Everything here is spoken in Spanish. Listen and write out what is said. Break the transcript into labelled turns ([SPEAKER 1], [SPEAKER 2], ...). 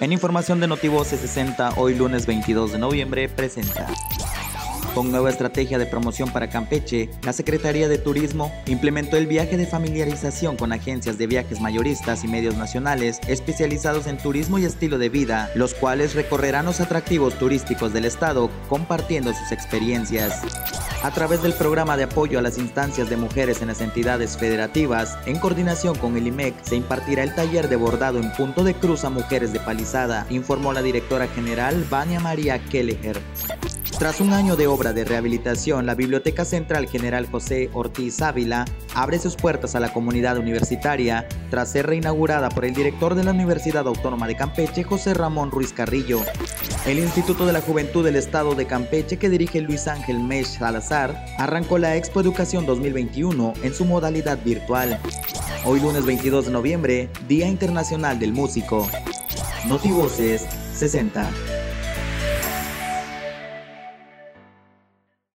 [SPEAKER 1] En información de Notivoce 60, hoy lunes 22 de noviembre, presenta. Con nueva estrategia de promoción para Campeche, la Secretaría de Turismo implementó el viaje de familiarización con agencias de viajes mayoristas y medios nacionales especializados en turismo y estilo de vida, los cuales recorrerán los atractivos turísticos del estado compartiendo sus experiencias. A través del programa de apoyo a las instancias de mujeres en las entidades federativas, en coordinación con el IMEC, se impartirá el taller de bordado en punto de cruz a mujeres de Palizada, informó la directora general Vania María Kelleher. Tras un año de obra de rehabilitación, la Biblioteca Central General José Ortiz Ávila abre sus puertas a la comunidad universitaria tras ser reinaugurada por el director de la Universidad Autónoma de Campeche, José Ramón Ruiz Carrillo. El Instituto de la Juventud del Estado de Campeche, que dirige Luis Ángel Mesh Salazar, arrancó la Expo Educación 2021 en su modalidad virtual. Hoy lunes 22 de noviembre, Día Internacional del Músico. Notivoces 60.